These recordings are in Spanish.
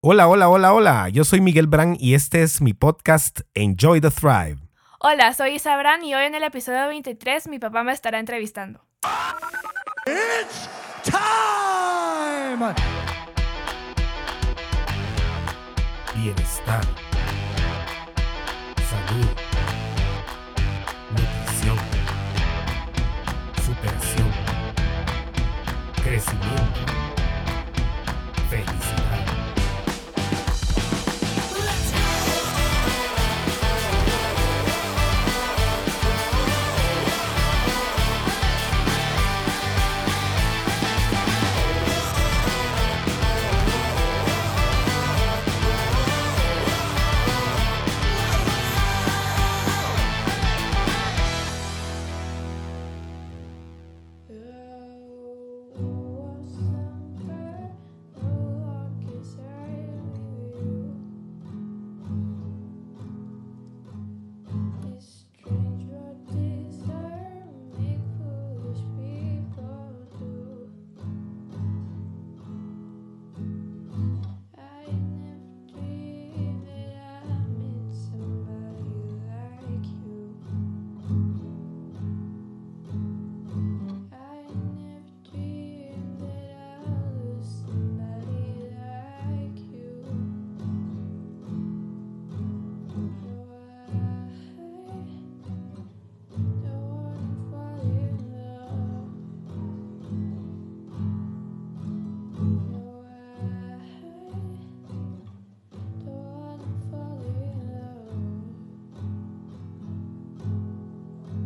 Hola, hola, hola, hola. Yo soy Miguel Brand y este es mi podcast Enjoy the Thrive. Hola, soy Isabran y hoy en el episodio 23 mi papá me estará entrevistando. It's time! Bienestar. Salud. Nutrición. Superación. Crecimiento.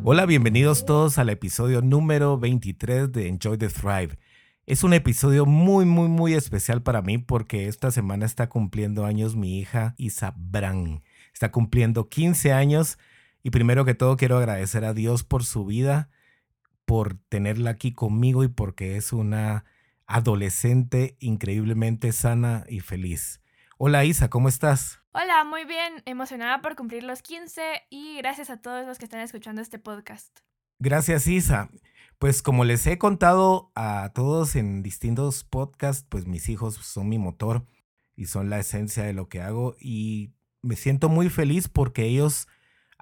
Hola, bienvenidos todos al episodio número 23 de Enjoy the Thrive. Es un episodio muy, muy, muy especial para mí porque esta semana está cumpliendo años mi hija Isabran. Está cumpliendo 15 años y primero que todo quiero agradecer a Dios por su vida, por tenerla aquí conmigo y porque es una adolescente increíblemente sana y feliz. Hola Isa, ¿cómo estás? Hola, muy bien, emocionada por cumplir los 15 y gracias a todos los que están escuchando este podcast. Gracias Isa. Pues como les he contado a todos en distintos podcasts, pues mis hijos son mi motor y son la esencia de lo que hago y me siento muy feliz porque ellos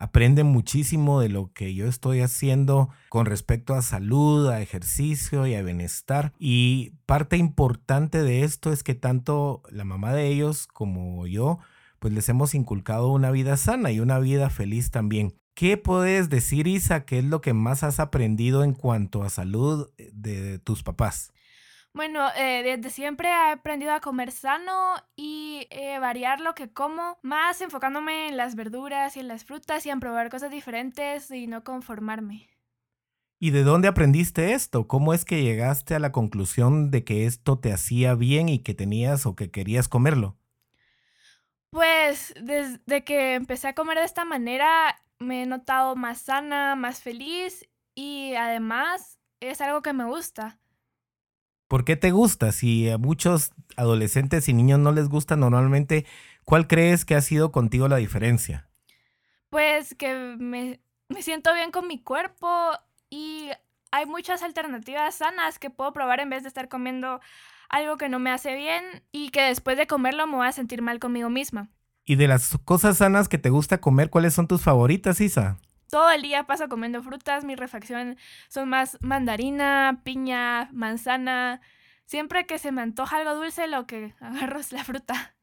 aprenden muchísimo de lo que yo estoy haciendo con respecto a salud, a ejercicio y a bienestar. Y parte importante de esto es que tanto la mamá de ellos como yo, pues les hemos inculcado una vida sana y una vida feliz también. ¿Qué puedes decir, Isa, qué es lo que más has aprendido en cuanto a salud de tus papás? Bueno, eh, desde siempre he aprendido a comer sano y eh, variar lo que como, más enfocándome en las verduras y en las frutas y en probar cosas diferentes y no conformarme. ¿Y de dónde aprendiste esto? ¿Cómo es que llegaste a la conclusión de que esto te hacía bien y que tenías o que querías comerlo? Pues desde que empecé a comer de esta manera me he notado más sana, más feliz y además es algo que me gusta. ¿Por qué te gusta? Si a muchos adolescentes y niños no les gusta normalmente, ¿cuál crees que ha sido contigo la diferencia? Pues que me, me siento bien con mi cuerpo y hay muchas alternativas sanas que puedo probar en vez de estar comiendo algo que no me hace bien y que después de comerlo me voy a sentir mal conmigo misma. Y de las cosas sanas que te gusta comer, ¿cuáles son tus favoritas, Isa? Todo el día paso comiendo frutas, mi refacción son más mandarina, piña, manzana. Siempre que se me antoja algo dulce, lo que agarro es la fruta.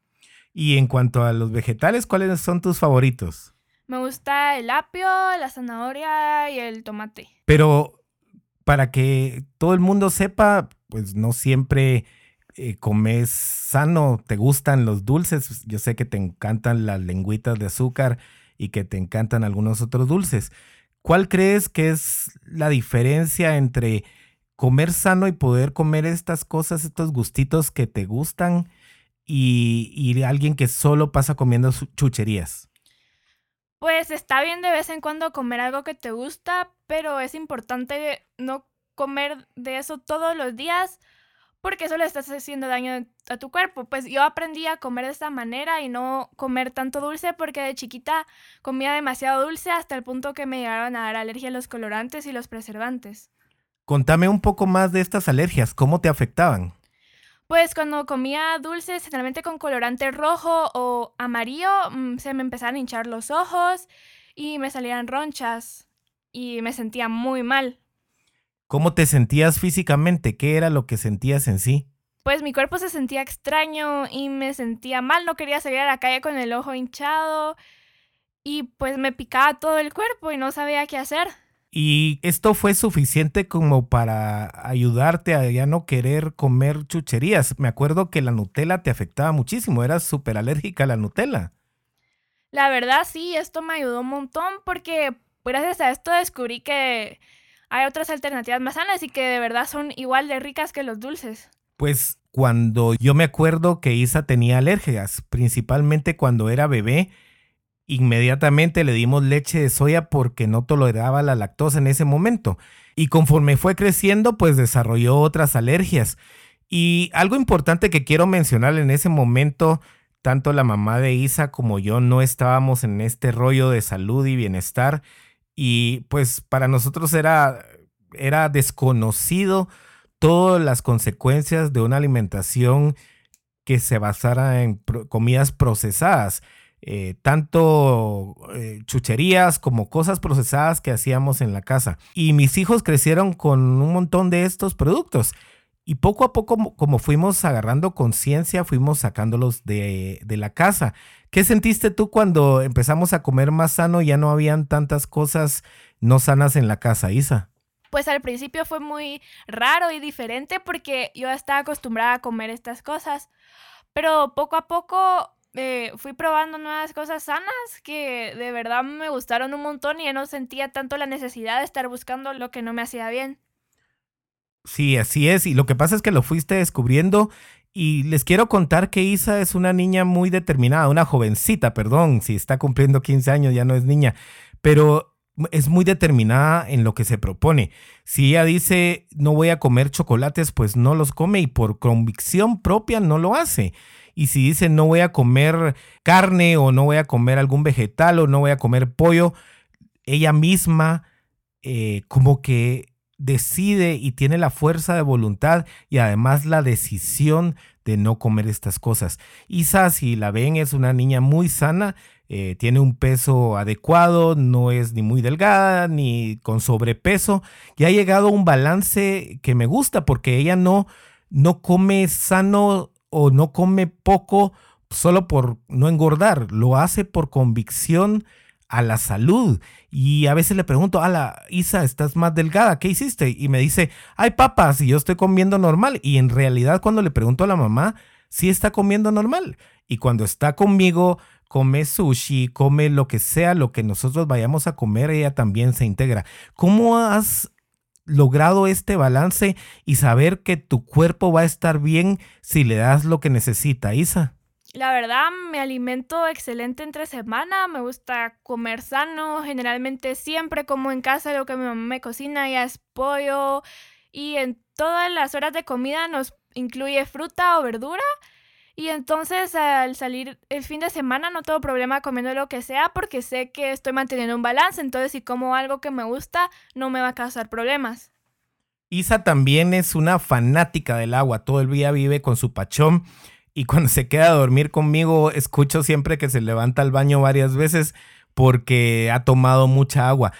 Y en cuanto a los vegetales, ¿cuáles son tus favoritos? Me gusta el apio, la zanahoria y el tomate. Pero para que todo el mundo sepa, pues no siempre eh, comes sano, te gustan los dulces. Yo sé que te encantan las lengüitas de azúcar y que te encantan algunos otros dulces. ¿Cuál crees que es la diferencia entre comer sano y poder comer estas cosas, estos gustitos que te gustan y, y alguien que solo pasa comiendo chucherías? Pues está bien de vez en cuando comer algo que te gusta, pero es importante no comer de eso todos los días porque eso le estás haciendo daño a tu cuerpo. Pues yo aprendí a comer de esta manera y no comer tanto dulce porque de chiquita comía demasiado dulce hasta el punto que me llegaron a dar alergia a los colorantes y los preservantes. Contame un poco más de estas alergias, ¿cómo te afectaban? Pues cuando comía dulces, generalmente con colorante rojo o amarillo, mm, se me empezaban a hinchar los ojos y me salían ronchas y me sentía muy mal. ¿Cómo te sentías físicamente? ¿Qué era lo que sentías en sí? Pues mi cuerpo se sentía extraño y me sentía mal, no quería salir a la calle con el ojo hinchado y pues me picaba todo el cuerpo y no sabía qué hacer. ¿Y esto fue suficiente como para ayudarte a ya no querer comer chucherías? Me acuerdo que la Nutella te afectaba muchísimo, eras súper alérgica a la Nutella. La verdad sí, esto me ayudó un montón porque gracias a esto descubrí que hay otras alternativas más sanas y que de verdad son igual de ricas que los dulces. Pues cuando yo me acuerdo que Isa tenía alergias, principalmente cuando era bebé, Inmediatamente le dimos leche de soya porque no toleraba la lactosa en ese momento. Y conforme fue creciendo, pues desarrolló otras alergias. Y algo importante que quiero mencionar en ese momento, tanto la mamá de Isa como yo no estábamos en este rollo de salud y bienestar. Y pues para nosotros era, era desconocido todas las consecuencias de una alimentación que se basara en comidas procesadas. Eh, tanto eh, chucherías como cosas procesadas que hacíamos en la casa. Y mis hijos crecieron con un montón de estos productos. Y poco a poco, como fuimos agarrando conciencia, fuimos sacándolos de, de, la casa. ¿Qué sentiste tú cuando empezamos a comer más sano? Ya no habían tantas cosas no sanas en la casa, Isa. Pues al principio fue muy raro y diferente porque yo estaba acostumbrada a comer estas cosas. Pero poco a poco eh, fui probando nuevas cosas sanas que de verdad me gustaron un montón y ya no sentía tanto la necesidad de estar buscando lo que no me hacía bien. Sí, así es. Y lo que pasa es que lo fuiste descubriendo y les quiero contar que Isa es una niña muy determinada, una jovencita, perdón, si está cumpliendo 15 años ya no es niña, pero es muy determinada en lo que se propone. Si ella dice no voy a comer chocolates, pues no los come y por convicción propia no lo hace. Y si dice no voy a comer carne o no voy a comer algún vegetal o no voy a comer pollo, ella misma eh, como que decide y tiene la fuerza de voluntad y además la decisión de no comer estas cosas. Isa, si la ven, es una niña muy sana, eh, tiene un peso adecuado, no es ni muy delgada ni con sobrepeso y ha llegado a un balance que me gusta porque ella no, no come sano o no come poco solo por no engordar, lo hace por convicción a la salud. Y a veces le pregunto, la Isa, estás más delgada, ¿qué hiciste? Y me dice, ay, papas, y yo estoy comiendo normal. Y en realidad cuando le pregunto a la mamá, sí está comiendo normal. Y cuando está conmigo, come sushi, come lo que sea, lo que nosotros vayamos a comer, ella también se integra. ¿Cómo has logrado este balance y saber que tu cuerpo va a estar bien si le das lo que necesita, Isa? La verdad, me alimento excelente entre semana, me gusta comer sano, generalmente siempre como en casa lo que mi mamá me cocina ya es pollo y en todas las horas de comida nos incluye fruta o verdura y entonces al salir el fin de semana no tengo problema comiendo lo que sea porque sé que estoy manteniendo un balance. Entonces si como algo que me gusta no me va a causar problemas. Isa también es una fanática del agua. Todo el día vive con su pachón. Y cuando se queda a dormir conmigo, escucho siempre que se levanta al baño varias veces porque ha tomado mucha agua.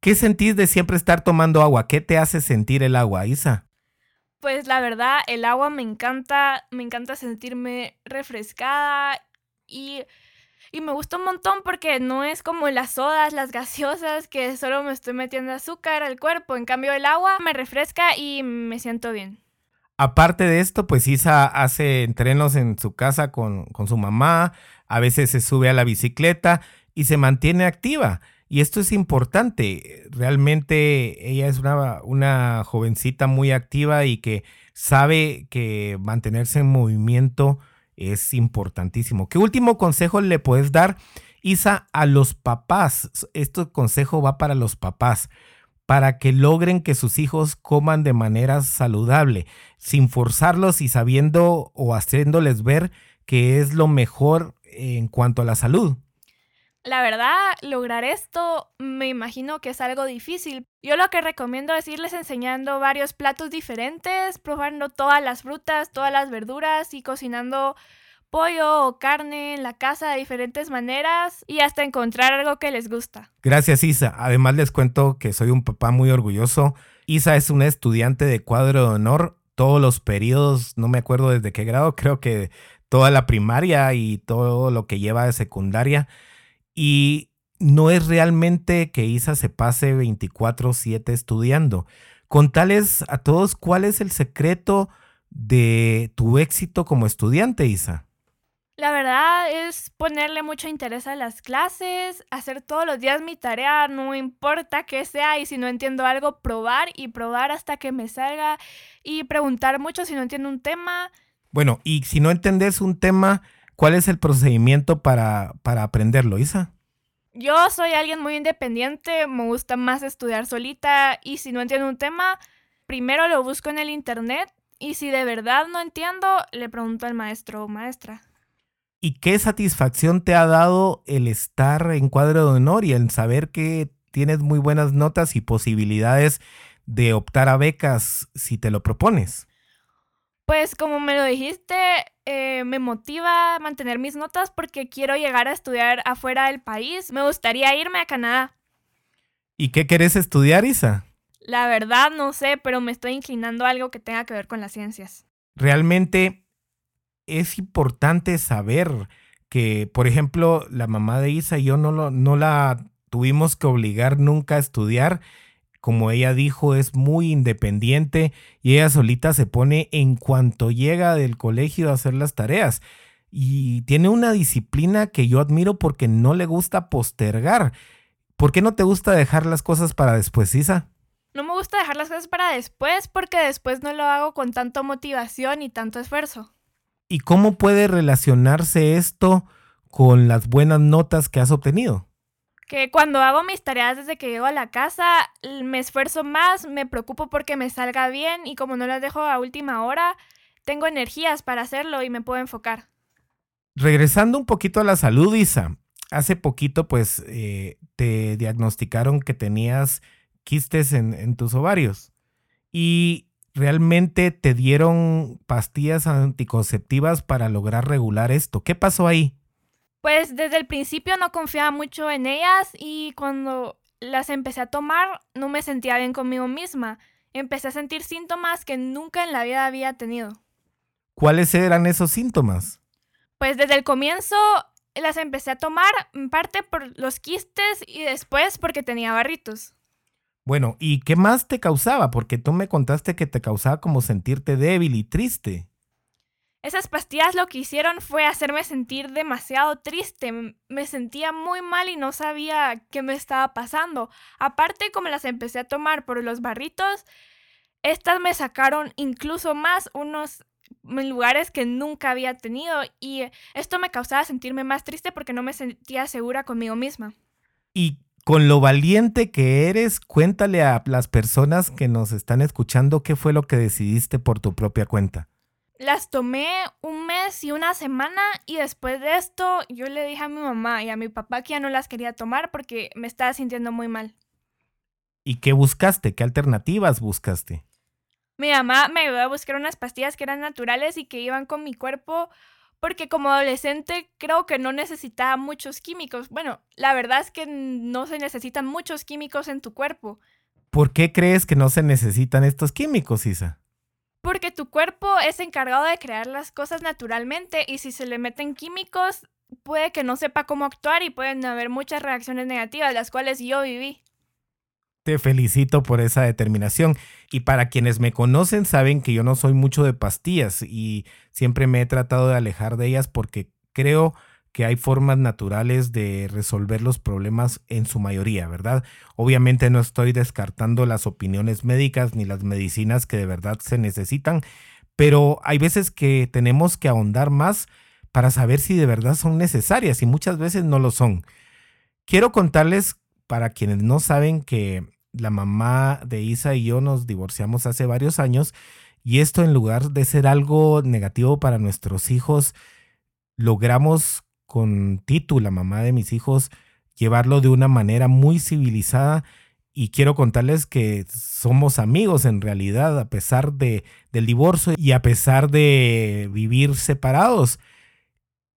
¿Qué sentís de siempre estar tomando agua? ¿Qué te hace sentir el agua, Isa? Pues la verdad, el agua me encanta, me encanta sentirme refrescada y, y me gusta un montón porque no es como las sodas, las gaseosas, que solo me estoy metiendo azúcar al cuerpo. En cambio, el agua me refresca y me siento bien. Aparte de esto, pues Isa hace entrenos en su casa con, con su mamá, a veces se sube a la bicicleta y se mantiene activa. Y esto es importante. Realmente ella es una, una jovencita muy activa y que sabe que mantenerse en movimiento es importantísimo. ¿Qué último consejo le puedes dar, Isa, a los papás? Este consejo va para los papás, para que logren que sus hijos coman de manera saludable, sin forzarlos y sabiendo o haciéndoles ver que es lo mejor en cuanto a la salud. La verdad, lograr esto me imagino que es algo difícil. Yo lo que recomiendo es irles enseñando varios platos diferentes, probando todas las frutas, todas las verduras y cocinando pollo o carne en la casa de diferentes maneras y hasta encontrar algo que les gusta. Gracias Isa. Además les cuento que soy un papá muy orgulloso. Isa es una estudiante de cuadro de honor. Todos los periodos, no me acuerdo desde qué grado, creo que toda la primaria y todo lo que lleva de secundaria. Y no es realmente que Isa se pase 24/7 estudiando. Contales a todos cuál es el secreto de tu éxito como estudiante, Isa. La verdad es ponerle mucho interés a las clases, hacer todos los días mi tarea, no importa qué sea, y si no entiendo algo, probar y probar hasta que me salga y preguntar mucho si no entiendo un tema. Bueno, y si no entendés un tema, ¿cuál es el procedimiento para, para aprenderlo, Isa? Yo soy alguien muy independiente, me gusta más estudiar solita y si no entiendo un tema, primero lo busco en el internet y si de verdad no entiendo, le pregunto al maestro o maestra. ¿Y qué satisfacción te ha dado el estar en cuadro de honor y el saber que tienes muy buenas notas y posibilidades de optar a becas si te lo propones? Pues como me lo dijiste, eh, me motiva mantener mis notas porque quiero llegar a estudiar afuera del país. Me gustaría irme a Canadá. ¿Y qué querés estudiar, Isa? La verdad no sé, pero me estoy inclinando a algo que tenga que ver con las ciencias. Realmente es importante saber que, por ejemplo, la mamá de Isa y yo no, lo, la tuvimos que obligar nunca a estudiar. Como ella dijo, es muy independiente y ella solita se pone en cuanto llega del colegio a hacer las tareas. Y tiene una disciplina que yo admiro porque no le gusta postergar. ¿Por qué no te gusta dejar las cosas para después, Isa? No me gusta dejar las cosas para después porque después no lo hago con tanta motivación y tanto esfuerzo. ¿Y cómo puede relacionarse esto con las buenas notas que has obtenido? Que cuando hago mis tareas desde que llego a la casa, me esfuerzo más, me preocupo porque me salga bien y como no las dejo a última hora, tengo energías para hacerlo y me puedo enfocar. Regresando un poquito a la salud, Isa, hace poquito pues eh, te diagnosticaron que tenías quistes en, en tus ovarios. Y realmente te dieron pastillas anticonceptivas para lograr regular esto. ¿Qué pasó ahí? Pues desde el principio no confiaba mucho en ellas y cuando las empecé a tomar no me sentía bien conmigo misma. Empecé a sentir síntomas que nunca en la vida había tenido. ¿Cuáles eran esos síntomas? Pues desde el comienzo las empecé a tomar en parte por los quistes y después porque tenía barritos. Bueno, ¿y qué más te causaba? Porque tú me contaste que te causaba como sentirte débil y triste. Esas pastillas lo que hicieron fue hacerme sentir demasiado triste. Me sentía muy mal y no sabía qué me estaba pasando. Aparte, como las empecé a tomar por los barritos, estas me sacaron incluso más unos lugares que nunca había tenido y esto me causaba sentirme más triste porque no me sentía segura conmigo misma. ¿Y con lo valiente que eres, cuéntale a las personas que nos están escuchando qué fue lo que decidiste por tu propia cuenta. Las tomé un mes y una semana y después de esto yo le dije a mi mamá y a mi papá que ya no las quería tomar porque me estaba sintiendo muy mal. ¿Y qué buscaste? ¿Qué alternativas buscaste? Mi mamá me ayudó a buscar unas pastillas que eran naturales y que iban con mi cuerpo porque como adolescente creo que no necesitaba muchos químicos. Bueno, la verdad es que no se necesitan muchos químicos en tu cuerpo. ¿Por qué crees que no se necesitan estos químicos, Isa? Porque tu cuerpo es encargado de crear las cosas naturalmente y si se le meten químicos puede que no sepa cómo actuar y pueden haber muchas reacciones negativas, las cuales yo viví. Te felicito por esa determinación. Y para quienes me conocen saben que yo no soy mucho de pastillas y siempre me he tratado de alejar de ellas porque creo que hay formas naturales de resolver los problemas en su mayoría, ¿verdad? Obviamente no estoy descartando las opiniones médicas ni las medicinas que de verdad se necesitan, pero hay veces que tenemos que ahondar más para saber si de verdad son necesarias y muchas veces no lo son. Quiero contarles para quienes no saben que la mamá de Isa y yo nos divorciamos hace varios años y esto en lugar de ser algo negativo para nuestros hijos, logramos con Titu, la mamá de mis hijos, llevarlo de una manera muy civilizada y quiero contarles que somos amigos en realidad a pesar de, del divorcio y a pesar de vivir separados.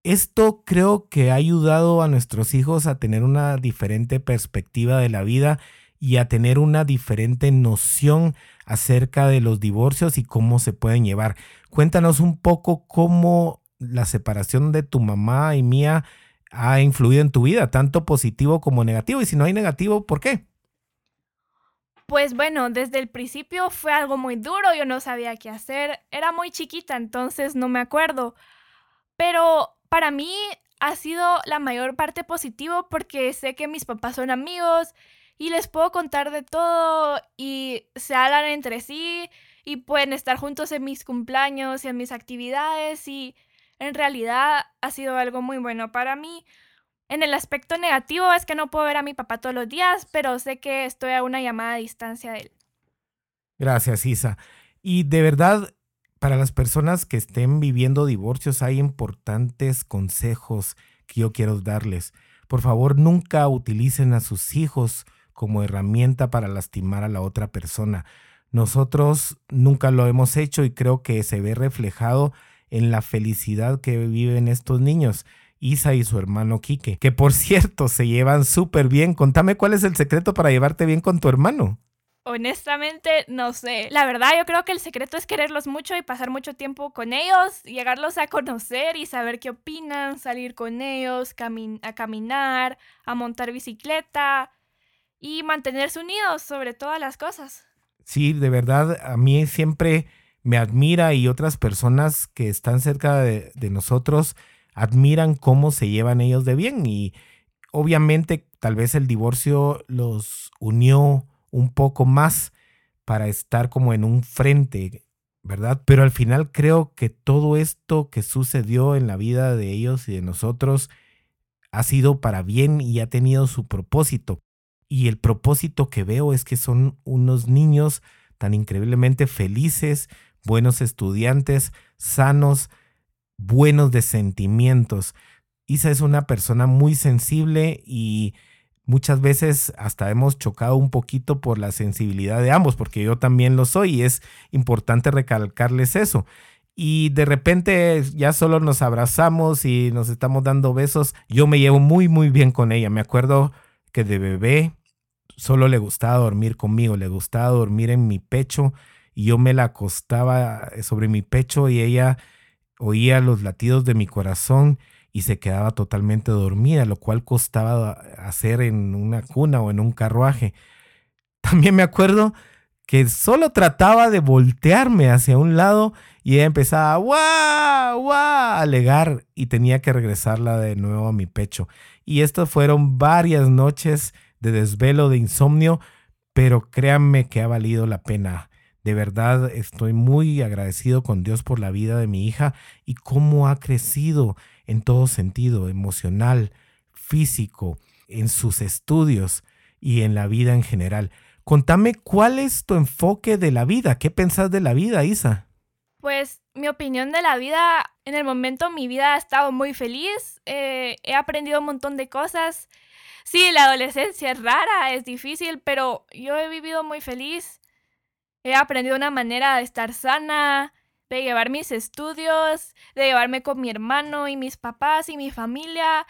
Esto creo que ha ayudado a nuestros hijos a tener una diferente perspectiva de la vida y a tener una diferente noción acerca de los divorcios y cómo se pueden llevar. Cuéntanos un poco cómo la separación de tu mamá y mía ha influido en tu vida, tanto positivo como negativo. Y si no hay negativo, ¿por qué? Pues bueno, desde el principio fue algo muy duro, yo no sabía qué hacer, era muy chiquita, entonces no me acuerdo. Pero para mí ha sido la mayor parte positivo porque sé que mis papás son amigos y les puedo contar de todo y se hablan entre sí y pueden estar juntos en mis cumpleaños y en mis actividades y en realidad ha sido algo muy bueno para mí en el aspecto negativo es que no puedo ver a mi papá todos los días, pero sé que estoy a una llamada a distancia de él. Gracias, Isa. Y de verdad, para las personas que estén viviendo divorcios, hay importantes consejos que yo quiero darles. Por favor, nunca utilicen a sus hijos como herramienta para lastimar a la otra persona. Nosotros nunca lo hemos hecho y creo que se ve reflejado en la felicidad que viven estos niños. Isa y su hermano Quique, que por cierto se llevan súper bien. Contame cuál es el secreto para llevarte bien con tu hermano. Honestamente, no sé. La verdad, yo creo que el secreto es quererlos mucho y pasar mucho tiempo con ellos, llegarlos a conocer y saber qué opinan, salir con ellos, a caminar, a montar bicicleta y mantenerse unidos sobre todas las cosas. Sí, de verdad, a mí siempre me admira y otras personas que están cerca de, de nosotros admiran cómo se llevan ellos de bien y obviamente tal vez el divorcio los unió un poco más para estar como en un frente, ¿verdad? Pero al final creo que todo esto que sucedió en la vida de ellos y de nosotros ha sido para bien y ha tenido su propósito. Y el propósito que veo es que son unos niños tan increíblemente felices, buenos estudiantes, sanos, buenos de sentimientos. Isa es una persona muy sensible y muchas veces hasta hemos chocado un poquito por la sensibilidad de ambos, porque yo también lo soy y es importante recalcarles eso. Y de repente ya solo nos abrazamos y nos estamos dando besos. Yo me llevo muy, muy bien con ella. Me acuerdo que de bebé solo le gustaba dormir conmigo, le gustaba dormir en mi pecho y yo me la acostaba sobre mi pecho y ella oía los latidos de mi corazón y se quedaba totalmente dormida, lo cual costaba hacer en una cuna o en un carruaje. También me acuerdo que solo trataba de voltearme hacia un lado y ella empezaba ¡guau! ¡guau! a alegar y tenía que regresarla de nuevo a mi pecho. Y estas fueron varias noches de desvelo, de insomnio, pero créanme que ha valido la pena. De verdad estoy muy agradecido con Dios por la vida de mi hija y cómo ha crecido en todo sentido, emocional, físico, en sus estudios y en la vida en general. Contame cuál es tu enfoque de la vida, qué pensás de la vida, Isa. Pues mi opinión de la vida, en el momento mi vida ha estado muy feliz, eh, he aprendido un montón de cosas. Sí, la adolescencia es rara, es difícil, pero yo he vivido muy feliz He aprendido una manera de estar sana, de llevar mis estudios, de llevarme con mi hermano y mis papás y mi familia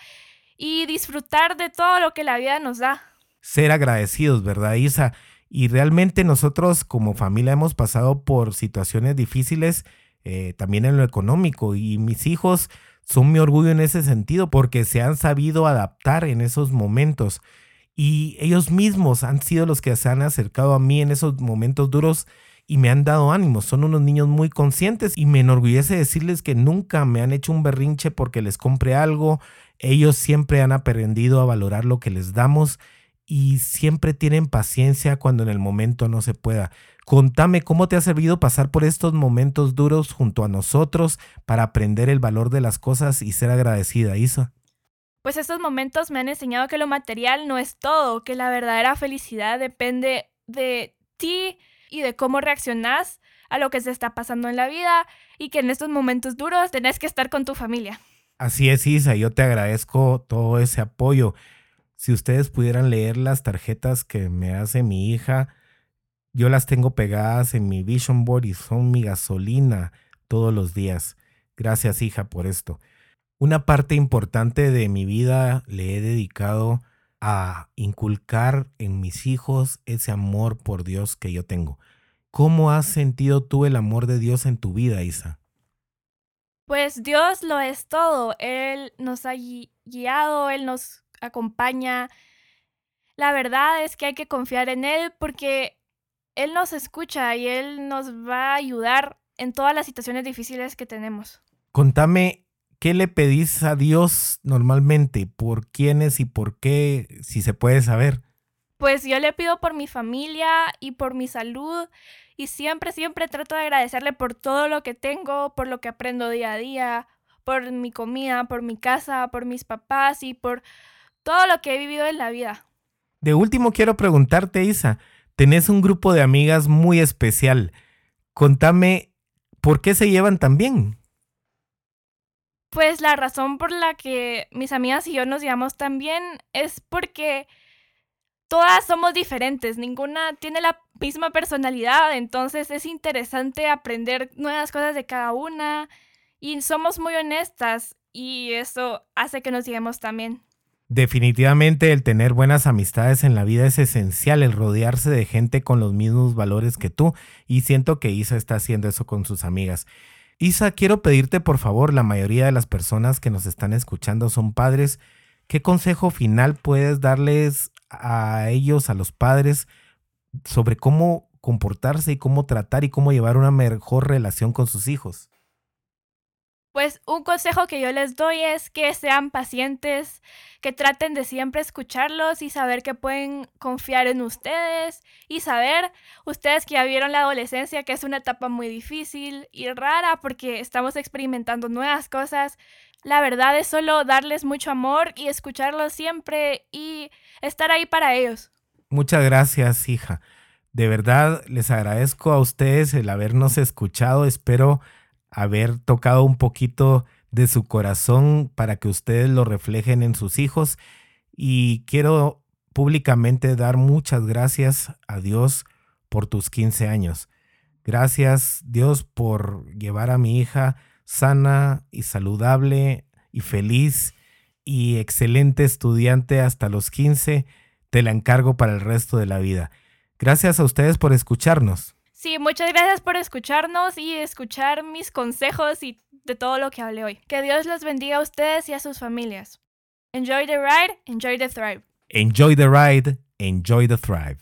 y disfrutar de todo lo que la vida nos da. Ser agradecidos, ¿verdad, Isa? Y realmente nosotros como familia hemos pasado por situaciones difíciles eh, también en lo económico y mis hijos son mi orgullo en ese sentido porque se han sabido adaptar en esos momentos y ellos mismos han sido los que se han acercado a mí en esos momentos duros y me han dado ánimo. Son unos niños muy conscientes y me enorgullece decirles que nunca me han hecho un berrinche porque les compre algo. Ellos siempre han aprendido a valorar lo que les damos y siempre tienen paciencia cuando en el momento no se pueda. Contame cómo te ha servido pasar por estos momentos duros junto a nosotros para aprender el valor de las cosas y ser agradecida, Isa pues estos momentos me han enseñado que lo material no es todo, que la verdadera felicidad depende de ti y de cómo reaccionas a lo que se está pasando en la vida y que en estos momentos duros tenés que estar con tu familia. Así es, Isa, yo te agradezco todo ese apoyo. Si ustedes pudieran leer las tarjetas que me hace mi hija, yo las tengo pegadas en mi vision board y son mi gasolina todos los días. Gracias hija por esto. Una parte importante de mi vida le he dedicado a inculcar en mis hijos ese amor por Dios que yo tengo. ¿Cómo has sentido tú el amor de Dios en tu vida, Isa? Pues Dios lo es todo. Él nos ha guiado, Él nos acompaña. La verdad es que hay que confiar en Él porque Él nos escucha y Él nos va a ayudar en todas las situaciones difíciles que tenemos. Contame, ¿qué le pedís a Dios normalmente? ¿Por quiénes y por qué, si se puede saber? Pues yo le pido por mi familia y por mi salud y siempre, siempre trato de agradecerle por todo lo que tengo, por lo que aprendo día a día, por mi comida, por mi casa, por mis papás y por todo lo que he vivido en la vida. De último quiero preguntarte, Isa, tenés un grupo de amigas muy especial. Contame, ¿por qué se llevan tan bien? Pues la razón por la que mis amigas y yo nos llevamos tan bien es porque todas somos diferentes, ninguna tiene la misma personalidad, entonces es interesante aprender nuevas cosas de cada una y somos muy honestas y eso hace que nos llevemos también. Definitivamente el tener buenas amistades en la vida es esencial, el rodearse de gente con los mismos valores que tú y siento que Isa está haciendo eso con sus amigas. Isa, quiero pedirte por favor, la mayoría de las personas que nos están escuchando son padres, ¿qué consejo final puedes darles a ellos, a los padres, sobre cómo comportarse y cómo tratar y cómo llevar una mejor relación con sus hijos? Pues un consejo que yo les doy es que sean pacientes, que traten de siempre escucharlos y saber que pueden confiar en ustedes y saber ustedes que ya vieron la adolescencia, que es una etapa muy difícil y rara porque estamos experimentando nuevas cosas. La verdad es solo darles mucho amor y escucharlos siempre y estar ahí para ellos. Muchas gracias, hija. De verdad les agradezco a ustedes el habernos escuchado. Espero haber tocado un poquito de su corazón para que ustedes lo reflejen en sus hijos. Y quiero públicamente dar muchas gracias a Dios por tus 15 años. Gracias Dios por llevar a mi hija sana y saludable y feliz y excelente estudiante hasta los 15. Te la encargo para el resto de la vida. Gracias a ustedes por escucharnos. Sí, muchas gracias por escucharnos y escuchar mis consejos y de todo lo que hablé hoy. Que Dios los bendiga a ustedes y a sus familias. Enjoy the ride, enjoy the thrive. Enjoy the ride, enjoy the thrive.